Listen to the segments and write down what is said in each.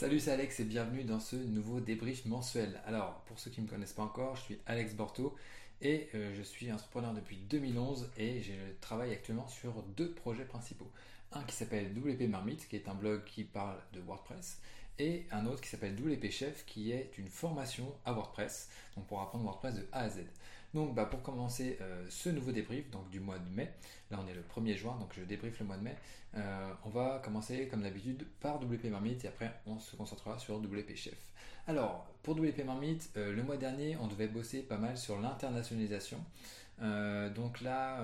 Salut, c'est Alex et bienvenue dans ce nouveau débrief mensuel. Alors, pour ceux qui ne me connaissent pas encore, je suis Alex Borto et euh, je suis entrepreneur depuis 2011 et je travaille actuellement sur deux projets principaux. Un qui s'appelle WP Marmite, qui est un blog qui parle de WordPress, et un autre qui s'appelle WP Chef, qui est une formation à WordPress, donc pour apprendre WordPress de A à Z. Donc bah, pour commencer euh, ce nouveau débrief donc du mois de mai, là on est le 1er juin, donc je débrief le mois de mai, euh, on va commencer comme d'habitude par WP Marmite et après on se concentrera sur WP Chef. Alors pour WP Marmite, euh, le mois dernier on devait bosser pas mal sur l'internationalisation. Donc là,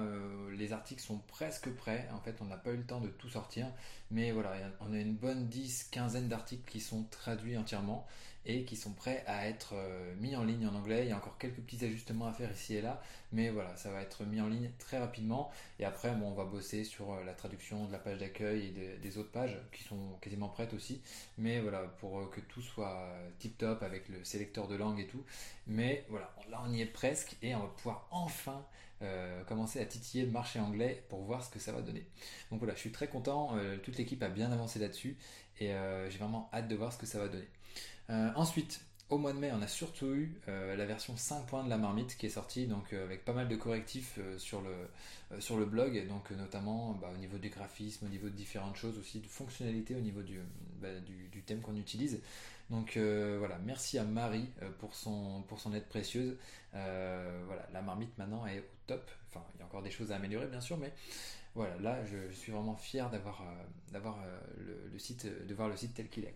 les articles sont presque prêts. En fait, on n'a pas eu le temps de tout sortir. Mais voilà, on a une bonne 10, quinzaine d'articles qui sont traduits entièrement et qui sont prêts à être euh, mis en ligne en anglais. Il y a encore quelques petits ajustements à faire ici et là, mais voilà, ça va être mis en ligne très rapidement. Et après, on va bosser sur euh, la traduction de la page d'accueil et des autres pages qui sont quasiment prêtes aussi. Mais voilà, pour euh, que tout soit tip top avec le sélecteur de langue et tout. Mais voilà, là on y est presque et on va pouvoir enfin commencer à titiller le marché anglais pour voir ce que ça va donner. Donc voilà, je suis très content, toute l'équipe a bien avancé là-dessus et j'ai vraiment hâte de voir ce que ça va donner. Euh, ensuite, au mois de mai, on a surtout eu euh, la version 5 de la marmite qui est sortie, donc euh, avec pas mal de correctifs sur, le, sur le blog, donc notamment bah, au niveau du graphisme, au niveau de différentes choses, aussi de fonctionnalités au niveau du, bah, thème qu'on utilise. Donc voilà, merci à Marie pour, son, aide précieuse. voilà, la marmite maintenant est au top. Enfin, il y a encore des choses à améliorer bien sûr, mais voilà, là je, suis vraiment fier d'avoir le, site, de voir le site tel qu'il est.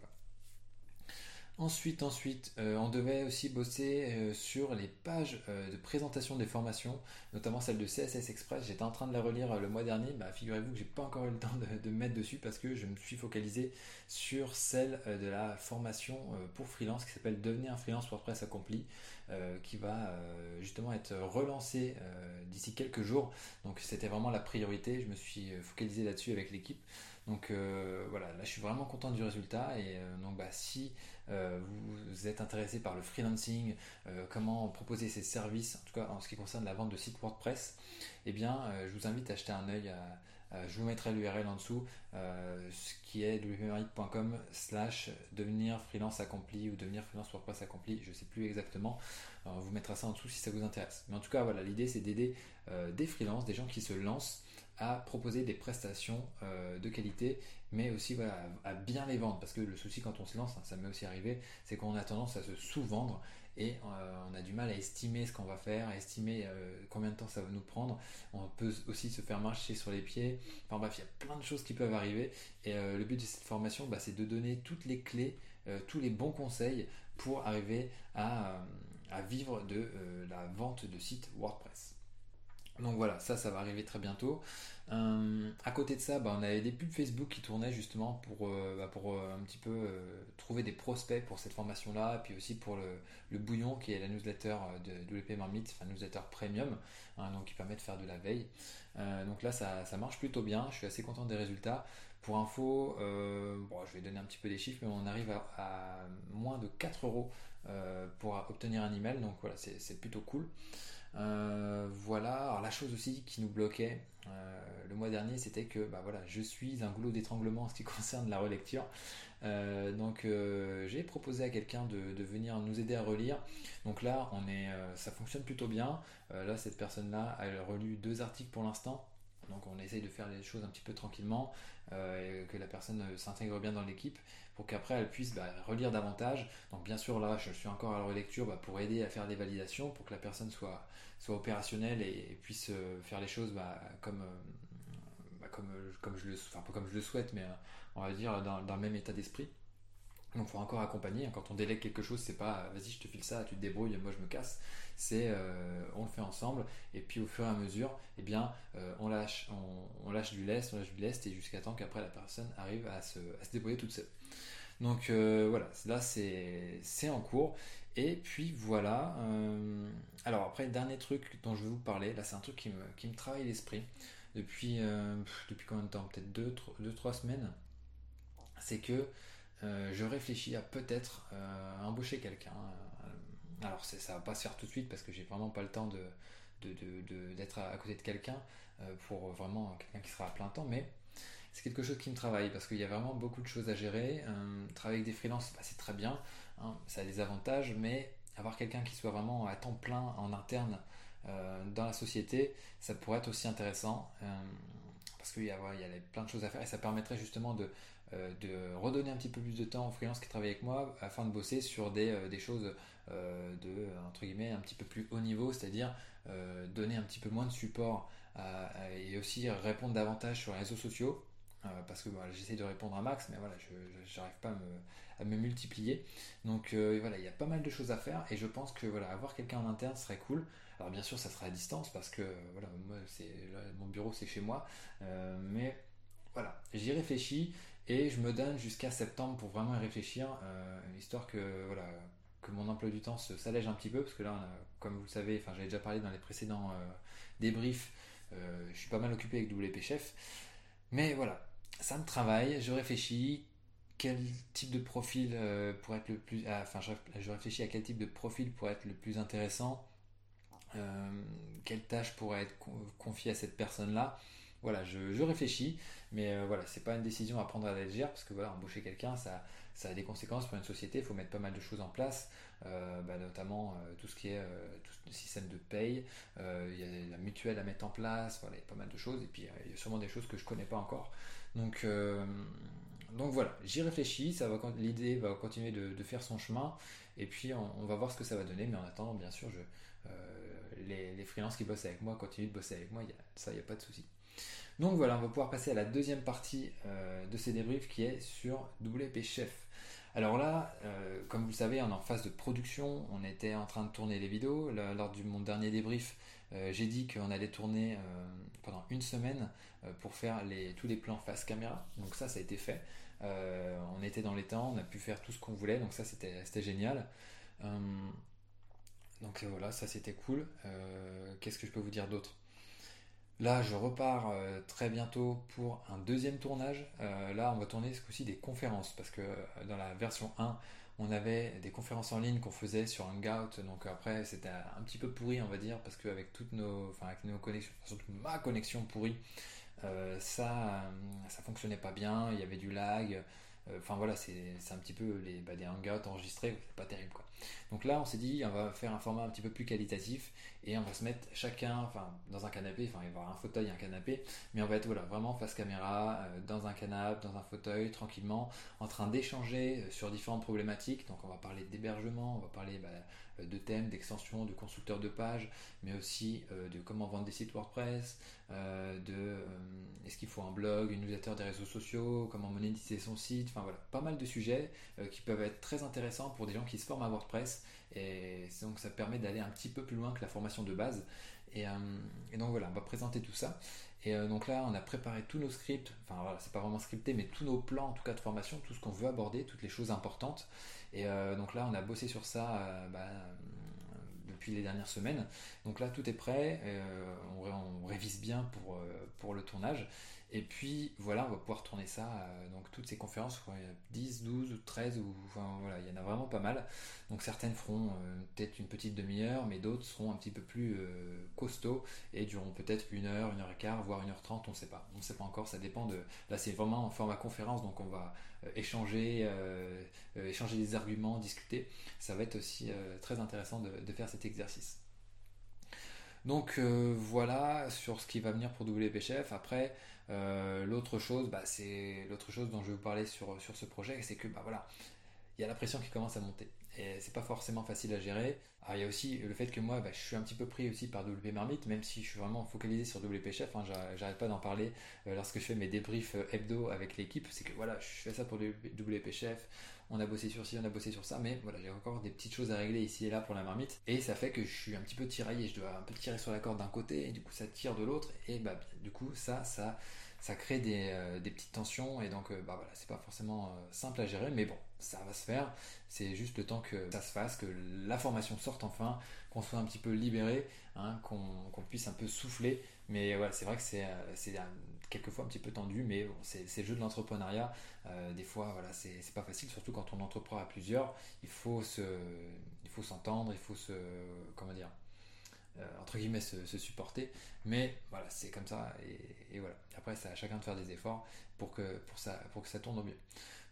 Ensuite, ensuite, euh, on devait aussi bosser euh, sur les pages euh, de présentation des formations, notamment celle de CSS Express. J'étais en train de la relire le mois dernier. Bah, figurez-vous que j'ai pas encore eu le temps de, me mettre dessus parce que je me suis focalisé sur celle de la formation pour freelance qui s'appelle Devenir un freelance WordPress accompli, qui va justement être relancée d'ici quelques jours. Donc c'était vraiment la priorité. Je me suis focalisé là-dessus avec l'équipe. Donc voilà, là je suis vraiment content du résultat et donc bah si euh, vous êtes intéressé par le freelancing, euh, comment proposer ses services, en tout cas en ce qui concerne la vente de sites WordPress, eh bien, euh, je vous invite à acheter un œil je vous mettrai l'URL en dessous, ce qui est www.com slash devenir freelance accompli ou devenir freelance WordPress accompli, je ne sais plus exactement. on vous mettra ça en dessous si ça vous intéresse. Mais en tout cas, voilà, l'idée c'est d'aider des freelances, des gens qui se lancent à proposer des prestations euh, de qualité, mais aussi à bien les vendre. Parce que le souci quand on se lance, hein, ça m'est aussi arrivé, c'est qu'on a tendance à se sous-vendre et euh, on a du mal à estimer ce qu'on va faire, à estimer euh, combien de temps ça va nous prendre. On peut aussi se faire marcher sur les pieds. Enfin bref, il y a plein de choses qui peuvent arriver. Et le but de cette formation, bah, c'est de donner toutes les clés, tous les bons conseils pour arriver à vivre de la vente de sites WordPress. Donc voilà, ça, ça va arriver très bientôt. Euh, à côté de ça, bah, on avait des pubs Facebook qui tournaient justement pour, euh, bah, pour euh, un petit peu trouver des prospects pour cette formation-là, et puis aussi pour le, bouillon qui est la newsletter de WP Marmite, enfin newsletter premium, hein, donc qui permet de faire de la veille. donc là, ça, marche plutôt bien, je suis assez content des résultats. Pour info, je vais donner un petit peu des chiffres, mais on arrive à, à moins de 4 euros pour obtenir un email, donc voilà, c'est plutôt cool. Euh, voilà, alors la chose aussi qui nous bloquait euh, le mois dernier, c'était que bah voilà, je suis un goulot d'étranglement en ce qui concerne la relecture. Euh, donc j'ai proposé à quelqu'un de, venir nous aider à relire. Donc là, on est, ça fonctionne plutôt bien. là, cette personne-là, elle a relu deux articles pour l'instant. Donc on essaye de faire les choses un petit peu tranquillement, et que la personne s'intègre bien dans l'équipe pour qu'après elle puisse bah, relire davantage. Donc bien sûr là je suis encore à la relecture bah, pour aider à faire des validations, pour que la personne soit, opérationnelle et, puisse euh, faire les choses comme, euh, je le, souhaite, mais euh, on va dire dans le même état d'esprit. Donc il faut encore accompagner. Quand on délègue quelque chose, c'est pas vas-y je te file ça, tu te débrouilles, moi je me casse. C'est on le fait ensemble et puis au fur et à mesure, eh bien on lâche, on, lâche du lest, on lâche du lest et jusqu'à temps qu'après la personne arrive à se, à se débrouiller toute seule. Donc euh, voilà, là c'est en cours. Et puis voilà. Euh, alors après, dernier truc dont je vais vous parler, là c'est un truc qui me, qui me travaille l'esprit depuis, euh, depuis combien de temps? Peut-être 2-3 semaines. C'est que je réfléchis à peut-être embaucher quelqu'un. Alors ça va pas se faire tout de suite parce que j'ai vraiment pas le temps de, d'être à, côté de quelqu'un pour vraiment quelqu'un qui sera à plein temps, mais c'est quelque chose qui me travaille parce qu'il y a vraiment beaucoup de choses à gérer. travailler avec des freelances, bah, c'est très bien, hein, ça a des avantages, mais avoir quelqu'un qui soit vraiment à temps plein en interne dans la société, ça pourrait être aussi intéressant parce qu'il y a plein de choses à faire et ça permettrait justement de, euh, de redonner un petit peu plus de temps aux freelances qui travaillent avec moi afin de bosser sur des, euh, des choses euh, de entre guillemets un petit peu plus haut niveau, c'est-à-dire donner un petit peu moins de support et aussi répondre davantage sur les réseaux sociaux. parce que j'essaie de répondre à max, mais voilà, je n'arrive pas à me, multiplier. Donc voilà, il y a pas mal de choses à faire et je pense que voilà, avoir quelqu'un en interne serait cool. Alors bien sûr, ça sera à distance parce que voilà, moi, mon bureau c'est chez moi, mais voilà, j'y réfléchis et je me donne jusqu'à septembre pour vraiment y réfléchir, euh, histoire que, voilà, que mon emploi du temps s'allège un petit peu, parce que là, comme vous le savez, enfin, j'avais déjà parlé dans les précédents euh, débriefs, euh, je suis pas mal occupé avec WP Chef. Mais voilà, ça me travaille, je réfléchis, quel type de profil pourrait être le plus. Ah, enfin, je, réfléchis à quel type de profil pourrait être le plus intéressant, quelle tâche pourrait être confiée à cette personne-là voilà, je, réfléchis, mais euh, voilà, c'est pas une décision à prendre à la légère parce que voilà, embaucher quelqu'un, ça, ça a des conséquences pour une société. Il faut mettre pas mal de choses en place, euh, bah, notamment euh, tout ce qui est système de paye. Il y a la mutuelle à mettre en place. Voilà, il y a pas mal de choses. Et puis il y a sûrement des choses que je connais pas encore. Donc voilà, j'y réfléchis. Ça va, l'idée va continuer de, faire son chemin. Et puis on, va voir ce que ça va donner. Mais en attendant, bien sûr, je, les, les freelances qui bossent avec moi continuent de bosser avec moi. ça, il n'y a pas de souci. Donc voilà, on va pouvoir passer à la deuxième partie euh, de ces débriefs qui est sur WP Chef. Alors là, euh, comme vous le savez, on est en phase de production, on était en train de tourner les vidéos. lors de mon dernier débrief, euh, j'ai dit qu'on allait tourner pendant une semaine pour faire tous les plans face caméra. Donc ça, ça a été fait. on était dans les temps, on a pu faire tout ce qu'on voulait, donc ça c'était génial. Donc voilà, ça c'était cool. Qu'est-ce que je peux vous dire d'autre? Là, je repars euh, très bientôt pour un deuxième tournage. Euh, là, on va tourner ce coup-ci des conférences parce que euh, dans la version 1, on avait des conférences en ligne qu'on faisait sur Hangout. Donc après, c'était un petit peu pourri, on va dire, parce qu'avec toutes nos, enfin, avec nos connexions, surtout ma connexion pourrie, ça, ça fonctionnait pas bien. Il y avait du lag. Enfin voilà, c'est un petit peu bah, des hangouts enregistrés, c'est pas terrible quoi. Donc là, on s'est dit, on va faire un format un petit peu plus qualitatif et on va se mettre chacun, enfin dans un canapé, enfin il va y avoir un fauteuil et un canapé, mais on va être voilà vraiment face caméra, euh, dans un canapé, dans un fauteuil, tranquillement, en train d'échanger euh, sur différentes problématiques. Donc on va parler d'hébergement, on va parler bah, euh, de thèmes, d'extensions, de constructeurs de pages, mais aussi de comment vendre des sites WordPress, de est-ce qu'il faut un blog, une newsletter des réseaux sociaux, comment monétiser son site, enfin voilà, pas mal de sujets qui peuvent être très intéressants pour des gens qui se forment à WordPress et donc ça permet d'aller un petit peu plus loin que la formation de base. Et, euh, donc voilà, on va présenter tout ça. Et euh, donc là, on a préparé tous nos scripts, enfin voilà, c'est pas vraiment scripté, mais tous nos plans en tout cas de formation, tout ce qu'on veut aborder, toutes les choses importantes. Et euh, donc là, on a bossé sur ça bah, depuis les dernières semaines. Donc là, tout est prêt, on, révise bien pour le tournage. Et puis voilà, on va pouvoir tourner ça, euh, donc toutes ces conférences, il y a 10, 12, 13, ou, enfin voilà, il y en a vraiment pas mal. Donc certaines feront euh, peut-être une petite demi-heure, mais d'autres seront un petit peu plus euh, costauds et dureront peut-être une heure, une heure et quart, voire une heure trente, on ne sait pas. On ne sait pas encore, ça dépend de... Là c'est vraiment en format conférence, donc on va échanger, échanger des arguments, discuter. Ça va être aussi très intéressant de faire cet exercice. Donc voilà sur ce qui va venir pour WP Chef. Après, l'autre chose, bah, c'est l'autre chose dont je vais vous parler sur, sur ce projet, c'est que bah, voilà, il y a la pression qui commence à monter. Et c'est pas forcément facile à gérer. Il y a aussi le fait que moi, bah, je suis un petit peu pris aussi par WP Marmite, même si je suis vraiment focalisé sur WP Chef. Hein, J'arrête pas d'en parler euh, lorsque je fais mes débriefs euh, hebdo avec l'équipe. C'est que voilà, je fais ça pour WP Chef. On a bossé sur ci, on a bossé sur ça, mais voilà, j'ai encore des petites choses à régler ici et là pour la marmite. Et ça fait que je suis un petit peu tiraillé. Je dois un peu tirer sur la corde d'un côté, et du coup ça tire de l'autre. Et bah, du coup, ça, ça ça crée des, euh, petites tensions et donc euh, bah voilà, c'est pas forcément euh, simple à gérer, mais bon, ça va se faire. C'est juste le temps que ça se fasse, que la formation sorte enfin, qu'on soit un petit peu libéré, hein, qu'on puisse un peu souffler. Mais voilà, c'est vrai que c'est quelquefois un petit peu tendu, mais bon, c'est le jeu de l'entrepreneuriat. des fois, voilà, c'est pas facile, surtout quand on entreprend à plusieurs. Il faut se, il faut s'entendre, il faut se, comment dire, entre guillemets se, supporter. Mais voilà, c'est comme ça et, voilà. Après, c'est à chacun de faire des efforts pour que, pour ça, pour que ça tourne au mieux.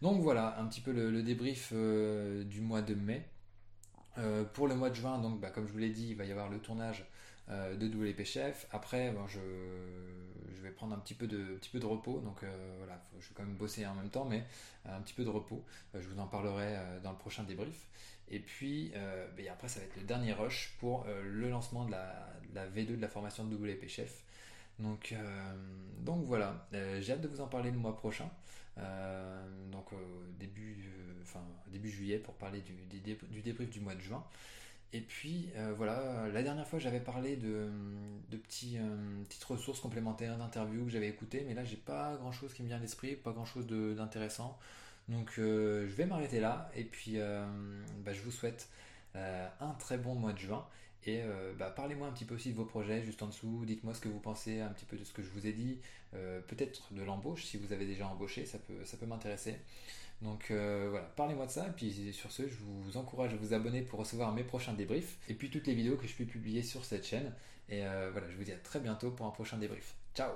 Donc voilà, un petit peu le, débrief du mois de mai. pour le mois de juin, donc bah, comme je vous l'ai dit, il va y avoir le tournage de WP Chef. Après, je, je, vais prendre un petit peu de, petit peu de repos. Donc voilà, je vais quand même bosser en même temps, mais un petit peu de repos. je vous en parlerai dans le prochain débrief. Et puis ben, après, ça va être le dernier rush pour le lancement de la, V2 de la formation de WP Chef. Donc, donc voilà, j'ai hâte de vous en parler le mois prochain. donc début, enfin, début juillet pour parler du, du débrief du mois de juin. Et puis euh, voilà, la dernière fois j'avais parlé de, de petits, euh, petites ressources complémentaires d'interviews que j'avais écoutées, mais là j'ai pas grand chose qui me vient à l'esprit, pas grand chose d'intéressant. Donc euh, je vais m'arrêter là et puis bah, je vous souhaite un très bon mois de juin. Et bah, parlez-moi un petit peu aussi de vos projets juste en dessous, dites-moi ce que vous pensez un petit peu de ce que je vous ai dit, peut-être de l'embauche si vous avez déjà embauché, ça peut, ça peut m'intéresser. Donc euh, voilà, parlez-moi de ça. Et puis sur ce, je vous encourage à vous abonner pour recevoir mes prochains débriefs. Et puis toutes les vidéos que je peux publier sur cette chaîne. Et euh, voilà, je vous dis à très bientôt pour un prochain débrief. Ciao